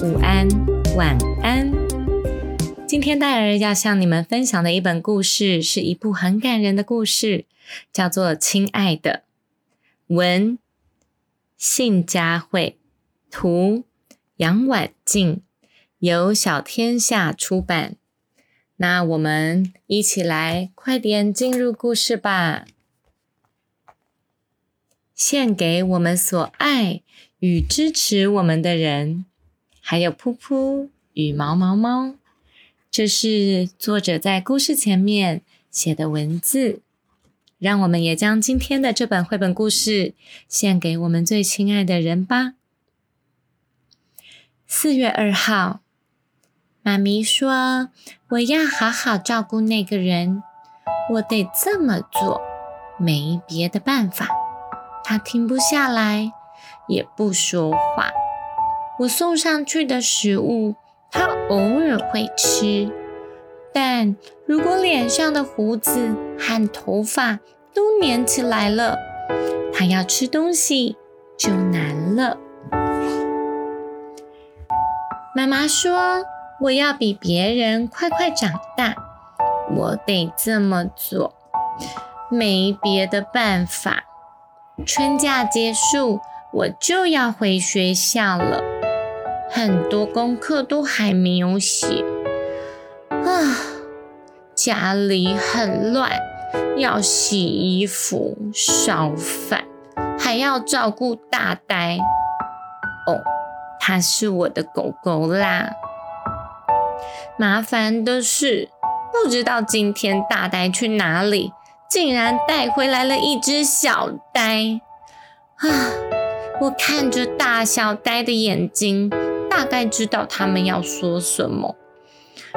午安，晚安。今天戴尔要向你们分享的一本故事，是一部很感人的故事，叫做《亲爱的》。文：信佳慧，图：杨婉静，由小天下出版。那我们一起来，快点进入故事吧。献给我们所爱与支持我们的人。还有噗噗与毛毛猫，这是作者在故事前面写的文字。让我们也将今天的这本绘本故事献给我们最亲爱的人吧。四月二号，妈咪说：“我要好好照顾那个人，我得这么做，没别的办法。”他停不下来，也不说话。我送上去的食物，他偶尔会吃，但如果脸上的胡子和头发都粘起来了，他要吃东西就难了。妈妈说：“我要比别人快快长大，我得这么做，没别的办法。春假结束，我就要回学校了。”很多功课都还没有写啊，家里很乱，要洗衣服、烧饭，还要照顾大呆。哦，它是我的狗狗啦。麻烦的是，不知道今天大呆去哪里，竟然带回来了一只小呆啊！我看着大小呆的眼睛。大概知道他们要说什么。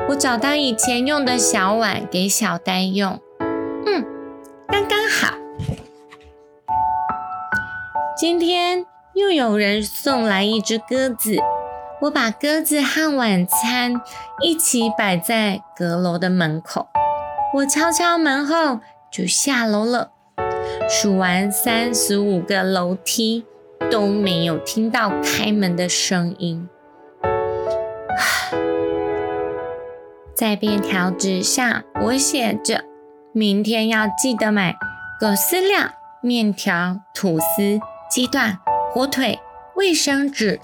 我找到以前用的小碗给小呆用，嗯，刚刚好。今天又有人送来一只鸽子，我把鸽子和晚餐一起摆在阁楼的门口。我敲敲门后就下楼了，数完三十五个楼梯都没有听到开门的声音。在便条纸上，我写着：“明天要记得买狗饲料、面条、吐司、鸡蛋、火腿、卫生纸。”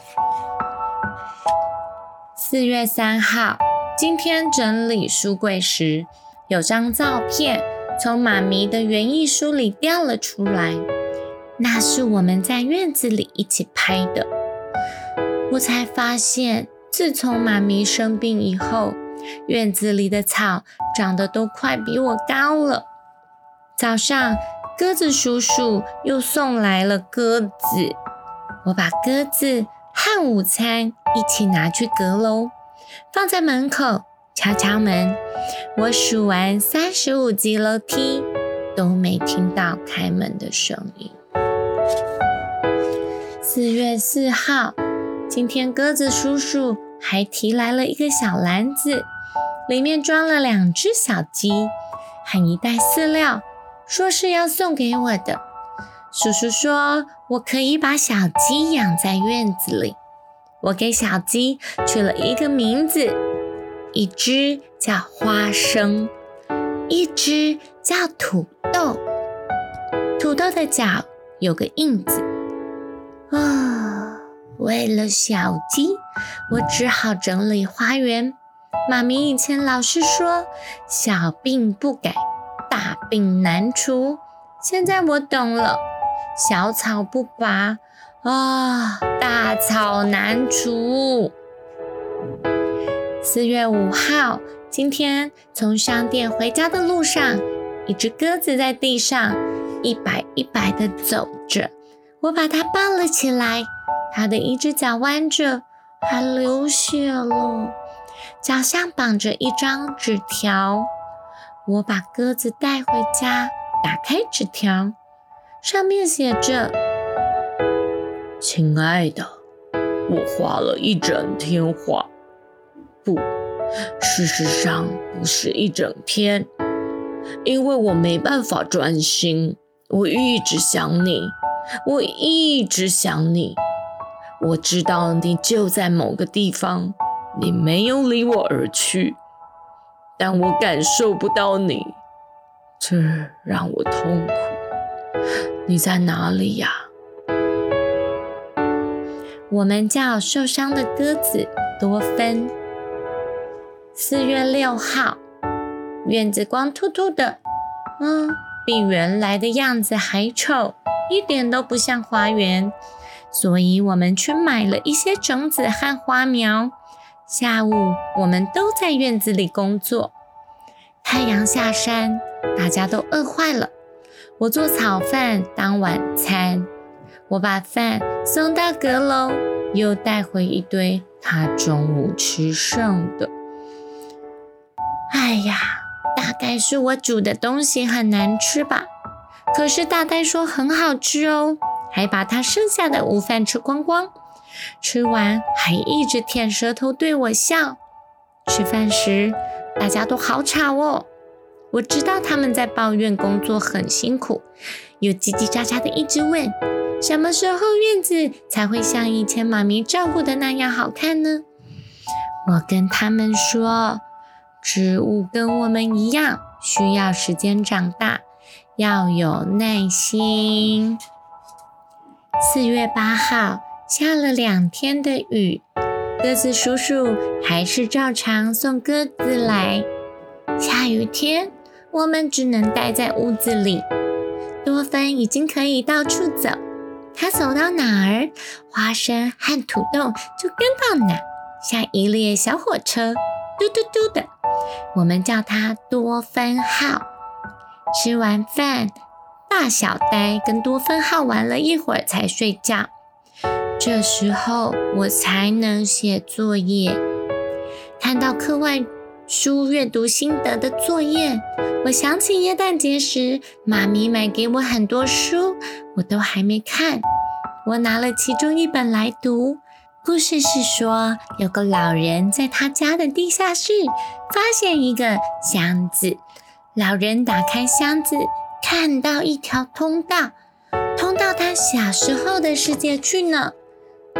四月三号，今天整理书柜时，有张照片从妈咪的园艺书里掉了出来，那是我们在院子里一起拍的。我才发现。自从妈咪生病以后，院子里的草长得都快比我高了。早上，鸽子叔叔又送来了鸽子，我把鸽子和午餐一起拿去阁楼，放在门口，敲敲门。我数完三十五级楼梯，都没听到开门的声音。四月四号，今天鸽子叔叔。还提来了一个小篮子，里面装了两只小鸡和一袋饲料，说是要送给我的。叔叔说我可以把小鸡养在院子里。我给小鸡取了一个名字，一只叫花生，一只叫土豆。土豆的脚有个印子。啊。为了小鸡，我只好整理花园。妈咪以前老是说“小病不改，大病难除”，现在我懂了，“小草不拔，啊，大草难除”。四月五号，今天从商店回家的路上，一只鸽子在地上一摆一摆地走着，我把它抱了起来。它的一只脚弯着，还流血了，脚上绑着一张纸条。我把鸽子带回家，打开纸条，上面写着：“亲爱的，我画了一整天画，不，事实上不是一整天，因为我没办法专心，我一直想你。”我一直想你，我知道你就在某个地方，你没有离我而去，但我感受不到你，这让我痛苦。你在哪里呀？我们叫受伤的鸽子多芬。四月六号，院子光秃秃的，嗯，比原来的样子还丑。一点都不像花园，所以我们去买了一些种子和花苗。下午，我们都在院子里工作。太阳下山，大家都饿坏了。我做炒饭当晚餐，我把饭送到阁楼，又带回一堆他中午吃剩的。哎呀，大概是我煮的东西很难吃吧。可是大呆说很好吃哦，还把他剩下的午饭吃光光，吃完还一直舔舌头对我笑。吃饭时大家都好吵哦，我知道他们在抱怨工作很辛苦，又叽叽喳喳的一直问，什么时候院子才会像以前妈咪照顾的那样好看呢？我跟他们说，植物跟我们一样，需要时间长大。要有耐心。四月八号下了两天的雨，鸽子叔叔还是照常送鸽子来。下雨天，我们只能待在屋子里。多芬已经可以到处走，他走到哪儿，花生和土豆就跟到哪，像一列小火车，嘟嘟嘟的。我们叫它多芬号。吃完饭，大小呆跟多芬号玩了一会儿才睡觉。这时候我才能写作业。看到课外书阅读心得的作业，我想起耶诞节时妈咪买给我很多书，我都还没看。我拿了其中一本来读。故事是说，有个老人在他家的地下室发现一个箱子。老人打开箱子，看到一条通道，通到他小时候的世界去呢。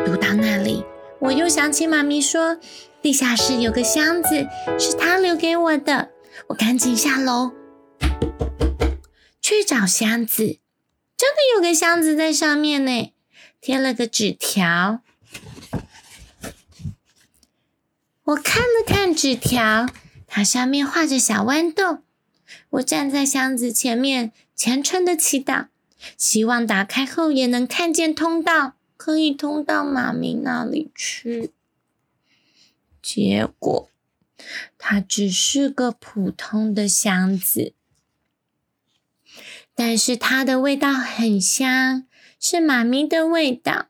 读到那里，我又想起妈咪说，地下室有个箱子，是她留给我的。我赶紧下楼去找箱子，真的有个箱子在上面呢，贴了个纸条。我看了看纸条，它上面画着小豌豆。我站在箱子前面，虔诚的祈祷，希望打开后也能看见通道，可以通到妈咪那里去。结果，它只是个普通的箱子，但是它的味道很香，是妈咪的味道。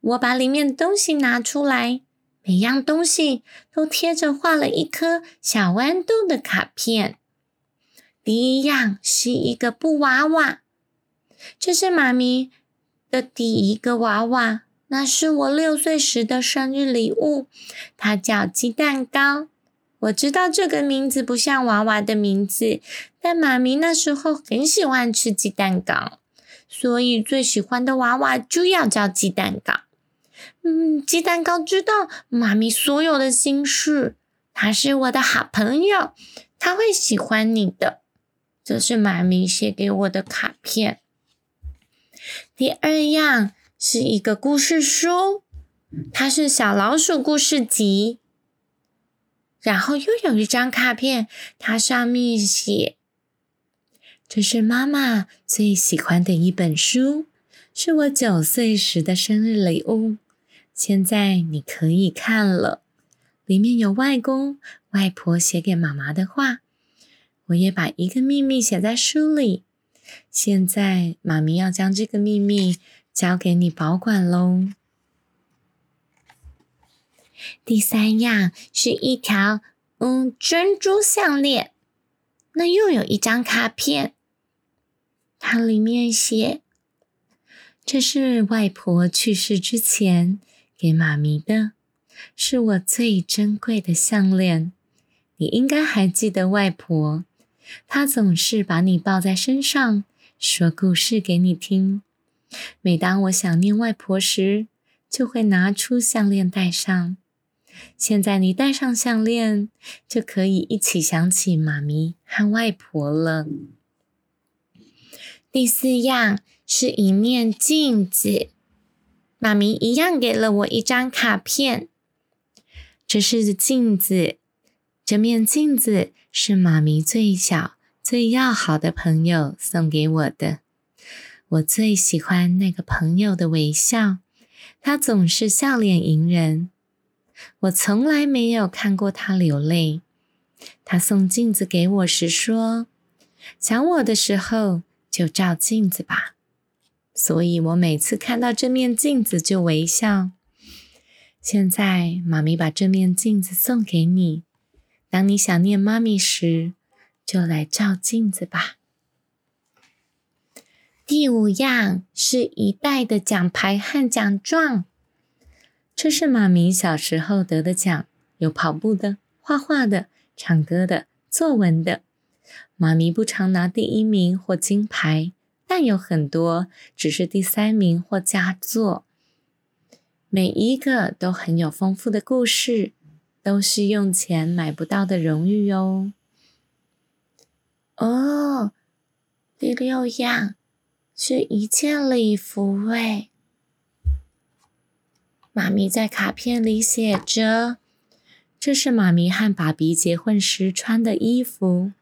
我把里面的东西拿出来，每样东西都贴着画了一颗小豌豆的卡片。第一样是一个布娃娃，这是妈咪的第一个娃娃，那是我六岁时的生日礼物。它叫鸡蛋糕。我知道这个名字不像娃娃的名字，但妈咪那时候很喜欢吃鸡蛋糕，所以最喜欢的娃娃就要叫鸡蛋糕。嗯，鸡蛋糕知道妈咪所有的心事，它是我的好朋友，它会喜欢你的。这是妈咪写给我的卡片。第二样是一个故事书，它是小老鼠故事集。然后又有一张卡片，它上面写：“这是妈妈最喜欢的一本书，是我九岁时的生日礼物。现在你可以看了，里面有外公外婆写给妈妈的话。”我也把一个秘密写在书里。现在，妈咪要将这个秘密交给你保管喽。第三样是一条嗯珍珠项链。那又有一张卡片，它里面写：“这是外婆去世之前给妈咪的，是我最珍贵的项链。你应该还记得外婆，他总是把你抱在身上，说故事给你听。每当我想念外婆时，就会拿出项链戴上。”现在你戴上项链，就可以一起想起妈咪和外婆了。第四样是一面镜子，妈咪一样给了我一张卡片。这是镜子，这面镜子是妈咪最小、最要好的朋友送给我的。我最喜欢那个朋友的微笑，他总是笑脸迎人。我从来没有看过他流泪。他送镜子给我时说：“想我的时候就照镜子吧。”所以，我每次看到这面镜子就微笑。现在，妈咪把这面镜子送给你。当你想念妈咪时，就来照镜子吧。第五样是一袋的奖牌和奖状。这是妈咪小时候得的奖，有跑步的、画画的、唱歌的、作文的。妈咪不常拿第一名或金牌，但有很多只是第三名或佳作。每一个都很有丰富的故事，都是用钱买不到的荣誉哟。哦，第六样是一件礼服喂。妈咪在卡片里写着：“这是妈咪和爸比结婚时穿的衣服。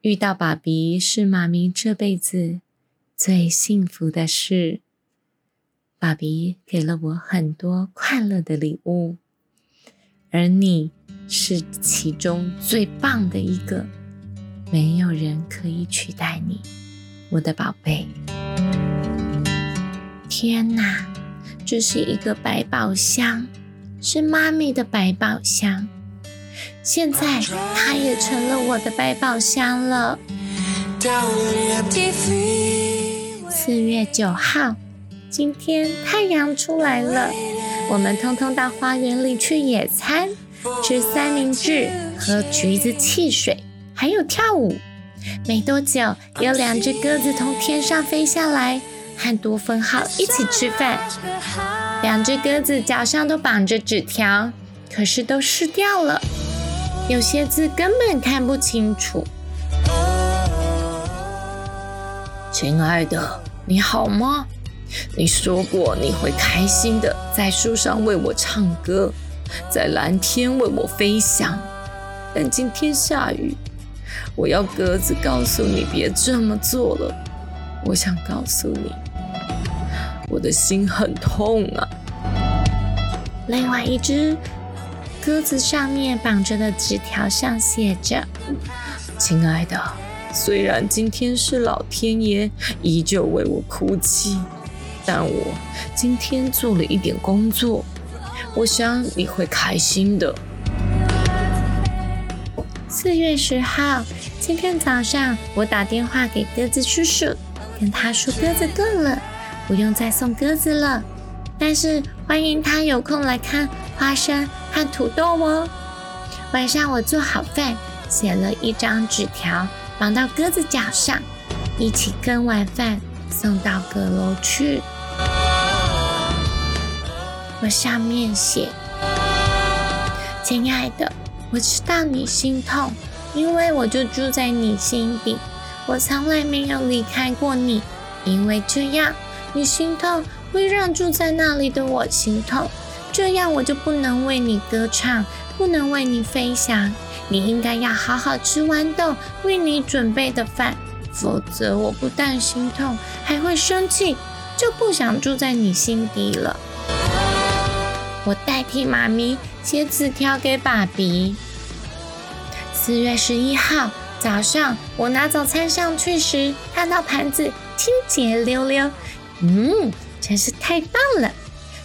遇到爸比是妈咪这辈子最幸福的事。爸比给了我很多快乐的礼物，而你是其中最棒的一个，没有人可以取代你，我的宝贝。天哪！”这是一个百宝箱，是妈咪的百宝箱。现在它也成了我的百宝箱了。四月九号，今天太阳出来了，我们通通到花园里去野餐，吃三明治，喝橘子汽水，还有跳舞。没多久，有两只鸽子从天上飞下来。和多芬号一起吃饭，两只鸽子脚上都绑着纸条，可是都湿掉了，有些字根本看不清楚。亲爱的，你好吗？你说过你会开心的，在树上为我唱歌，在蓝天为我飞翔。但今天下雨，我要鸽子告诉你别这么做了。我想告诉你。我的心很痛啊！另外一只鸽子上面绑着的纸条上写着：“亲爱的，虽然今天是老天爷依旧为我哭泣，但我今天做了一点工作，我想你会开心的。”四月十号，今天早上我打电话给鸽子叔叔，跟他说鸽子够了。不用再送鸽子了，但是欢迎他有空来看花生和土豆哦。晚上我做好饭，写了一张纸条，绑到鸽子脚上，一起跟完饭送到阁楼去。我上面写：“亲爱的，我知道你心痛，因为我就住在你心底，我从来没有离开过你，因为这样。”你心痛会让住在那里的我心痛，这样我就不能为你歌唱，不能为你飞翔。你应该要好好吃豌豆为你准备的饭，否则我不但心痛，还会生气，就不想住在你心底了。我代替妈咪写纸条给爸比。四月十一号早上，我拿早餐上去时，看到盘子清洁溜溜。嗯，真是太棒了！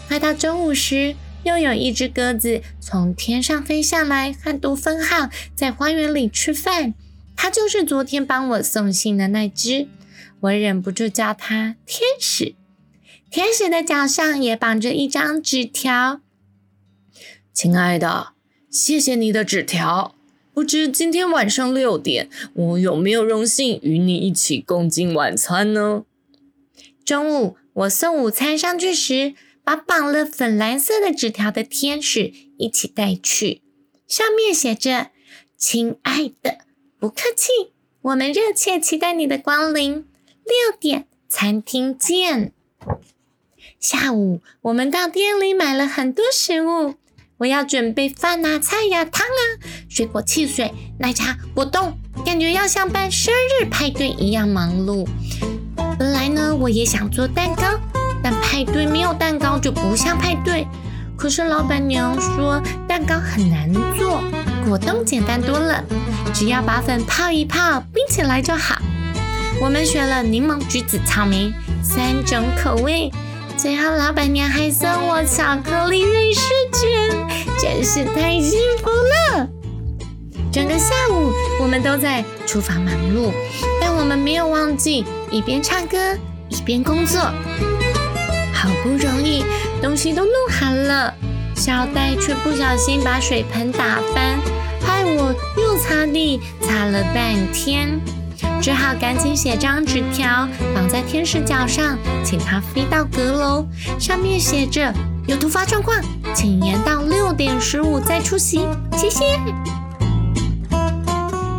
快到中午时，又有一只鸽子从天上飞下来，和杜芬号在花园里吃饭。它就是昨天帮我送信的那只，我忍不住叫它天使。天使的脚上也绑着一张纸条：“亲爱的，谢谢你的纸条。不知今天晚上六点，我有没有荣幸与你一起共进晚餐呢？”中午我送午餐上去时，把绑了粉蓝色的纸条的天使一起带去，上面写着：“亲爱的。”不客气，我们热切期待你的光临。六点，餐厅见。下午，我们到店里买了很多食物。我要准备饭啊、菜呀、汤啊、水果、汽水、奶茶、果冻，感觉要像办生日派对一样忙碌。本来呢，我也想做蛋糕，但派对没有蛋糕就不像派对。可是老板娘说蛋糕很难做。果冻简单多了，只要把粉泡一泡，冰起来就好。我们选了柠檬、橘子、草莓三种口味，最后老板娘还送我巧克力瑞士卷，真是太幸福了。整个下午我们都在厨房忙碌，但我们没有忘记一边唱歌一边工作。好不容易东西都弄好了。小戴却不小心把水盆打翻，害我又擦地擦了半天，只好赶紧写张纸条绑在天使脚上，请他飞到阁楼，上面写着有突发状况，请延到六点十五再出席，谢谢。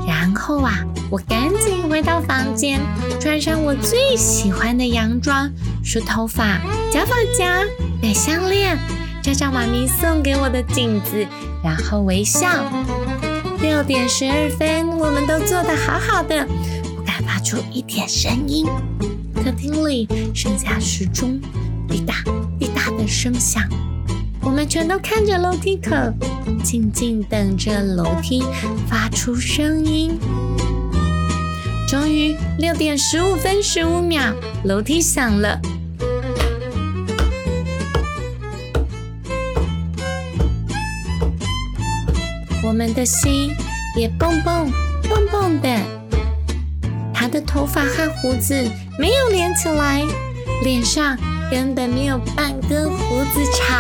然后啊，我赶紧回到房间，穿上我最喜欢的洋装，梳头发，夹发夹，戴项链。照上妈咪送给我的镜子，然后微笑。六点十二分，我们都做得好好的，出一点声音。客厅里剩下时钟滴答滴答的声响，我们全都看着楼梯口，静静等着楼梯发出声音。终于，六点十五分十五秒，楼梯响了。我们的心也蹦蹦蹦蹦的，他的头发和胡子没有连起来，脸上根本没有半根胡子草。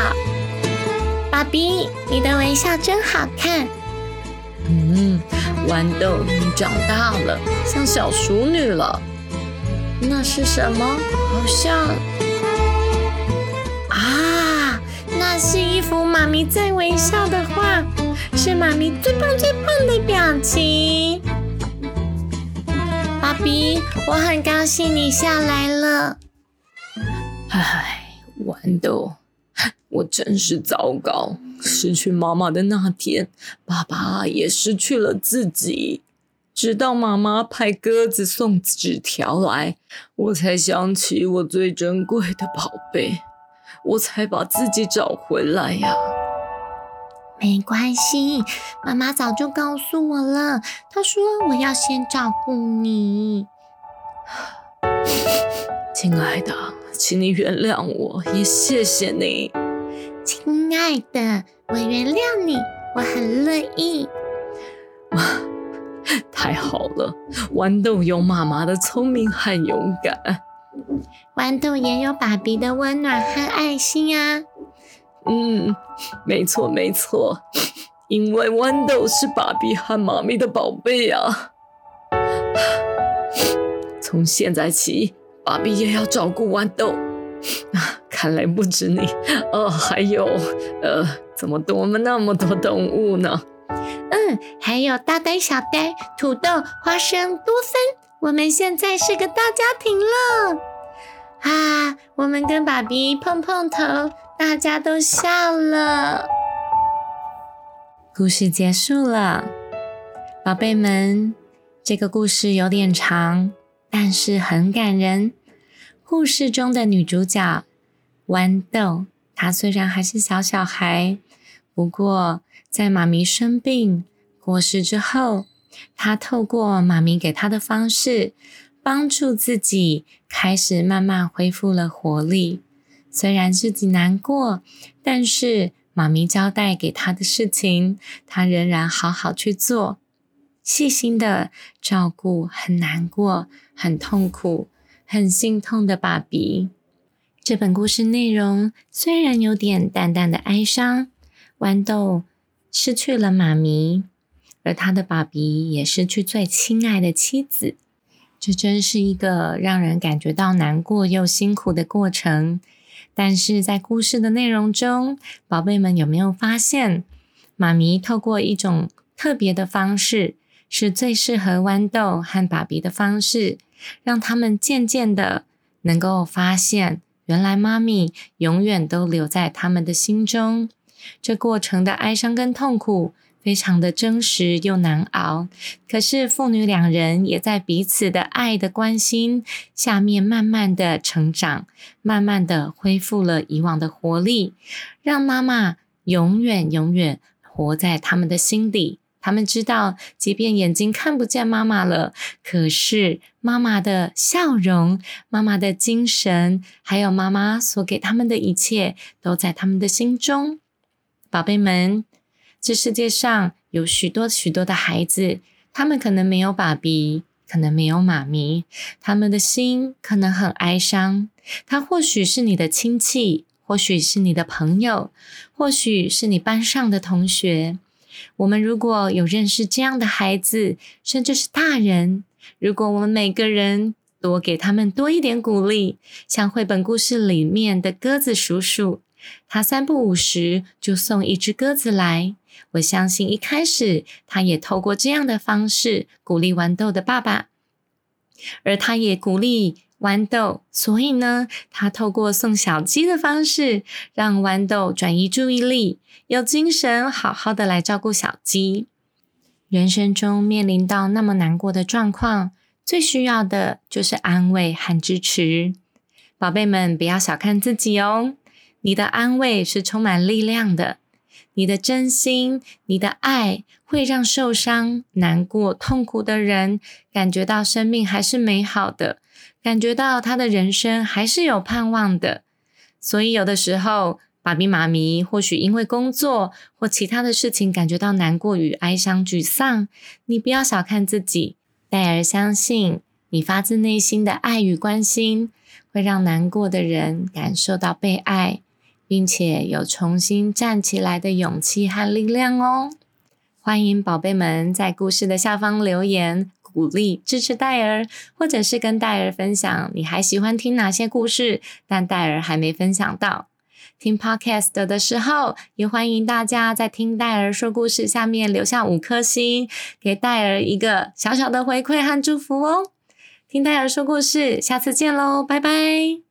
爸比，你的微笑真好看。嗯，豌豆，你长大了，像小淑女了。那是什么？好像……啊，那是一幅妈咪在微笑的画。是妈咪最棒最棒的表情，比，我很高兴你下来了。唉，豌豆，我真是糟糕。失去妈妈的那天，爸爸也失去了自己。直到妈妈派鸽子送纸条来，我才想起我最珍贵的宝贝，我才把自己找回来呀。没关系，妈妈早就告诉我了。她说我要先照顾你，亲爱的，请你原谅我，也谢谢你，亲爱的，我原谅你，我很乐意。哇，太好了！豌豆有妈妈的聪明和勇敢，豌豆也有爸比的温暖和爱心啊。嗯，没错没错，因为豌豆是爸比和妈咪的宝贝啊。从现在起，爸比也要照顾豌豆。看来不止你，哦，还有，呃，怎么多么那么多动物呢？嗯，还有大呆、小呆、土豆、花生、多芬。我们现在是个大家庭了。啊，我们跟爸比碰碰头。大家都笑了，故事结束了，宝贝们，这个故事有点长，但是很感人。故事中的女主角豌豆，她虽然还是小小孩，不过在妈咪生病过世之后，她透过妈咪给她的方式，帮助自己开始慢慢恢复了活力。虽然自己难过，但是妈咪交代给他的事情，他仍然好好去做，细心的照顾很难过、很痛苦、很心痛的爸比。这本故事内容虽然有点淡淡的哀伤，豌豆失去了妈咪，而他的爸比也失去最亲爱的妻子。这真是一个让人感觉到难过又辛苦的过程。但是在故事的内容中，宝贝们有没有发现，妈咪透过一种特别的方式，是最适合豌豆和爸比的方式，让他们渐渐的能够发现，原来妈咪永远都留在他们的心中。这过程的哀伤跟痛苦。非常的真实又难熬，可是父女两人也在彼此的爱的关心下面，慢慢的成长，慢慢的恢复了以往的活力，让妈妈永远永远活在他们的心底。他们知道，即便眼睛看不见妈妈了，可是妈妈的笑容、妈妈的精神，还有妈妈所给他们的一切，都在他们的心中。宝贝们。这世界上有许多许多的孩子，他们可能没有爸比，可能没有妈咪，他们的心可能很哀伤。他或许是你的亲戚，或许是你的朋友，或许是你班上的同学。我们如果有认识这样的孩子，甚至是大人，如果我们每个人多给他们多一点鼓励，像绘本故事里面的鸽子叔叔，他三不五时就送一只鸽子来。我相信一开始他也透过这样的方式鼓励豌豆的爸爸，而他也鼓励豌豆，所以呢，他透过送小鸡的方式让豌豆转移注意力，有精神好好的来照顾小鸡。人生中面临到那么难过的状况，最需要的就是安慰和支持。宝贝们，不要小看自己哦，你的安慰是充满力量的。你的真心，你的爱，会让受伤、难过、痛苦的人感觉到生命还是美好的，感觉到他的人生还是有盼望的。所以，有的时候，爸比妈咪或许因为工作或其他的事情感觉到难过与哀伤、沮丧，你不要小看自己，戴尔相信，你发自内心的爱与关心，会让难过的人感受到被爱。并且有重新站起来的勇气和力量哦！欢迎宝贝们在故事的下方留言，鼓励支持戴尔，或者是跟戴尔分享你还喜欢听哪些故事，但戴尔还没分享到。听 Podcast 的时候，也欢迎大家在听戴尔说故事下面留下五颗星，给戴尔一个小小的回馈和祝福哦！听戴尔说故事，下次见喽，拜拜！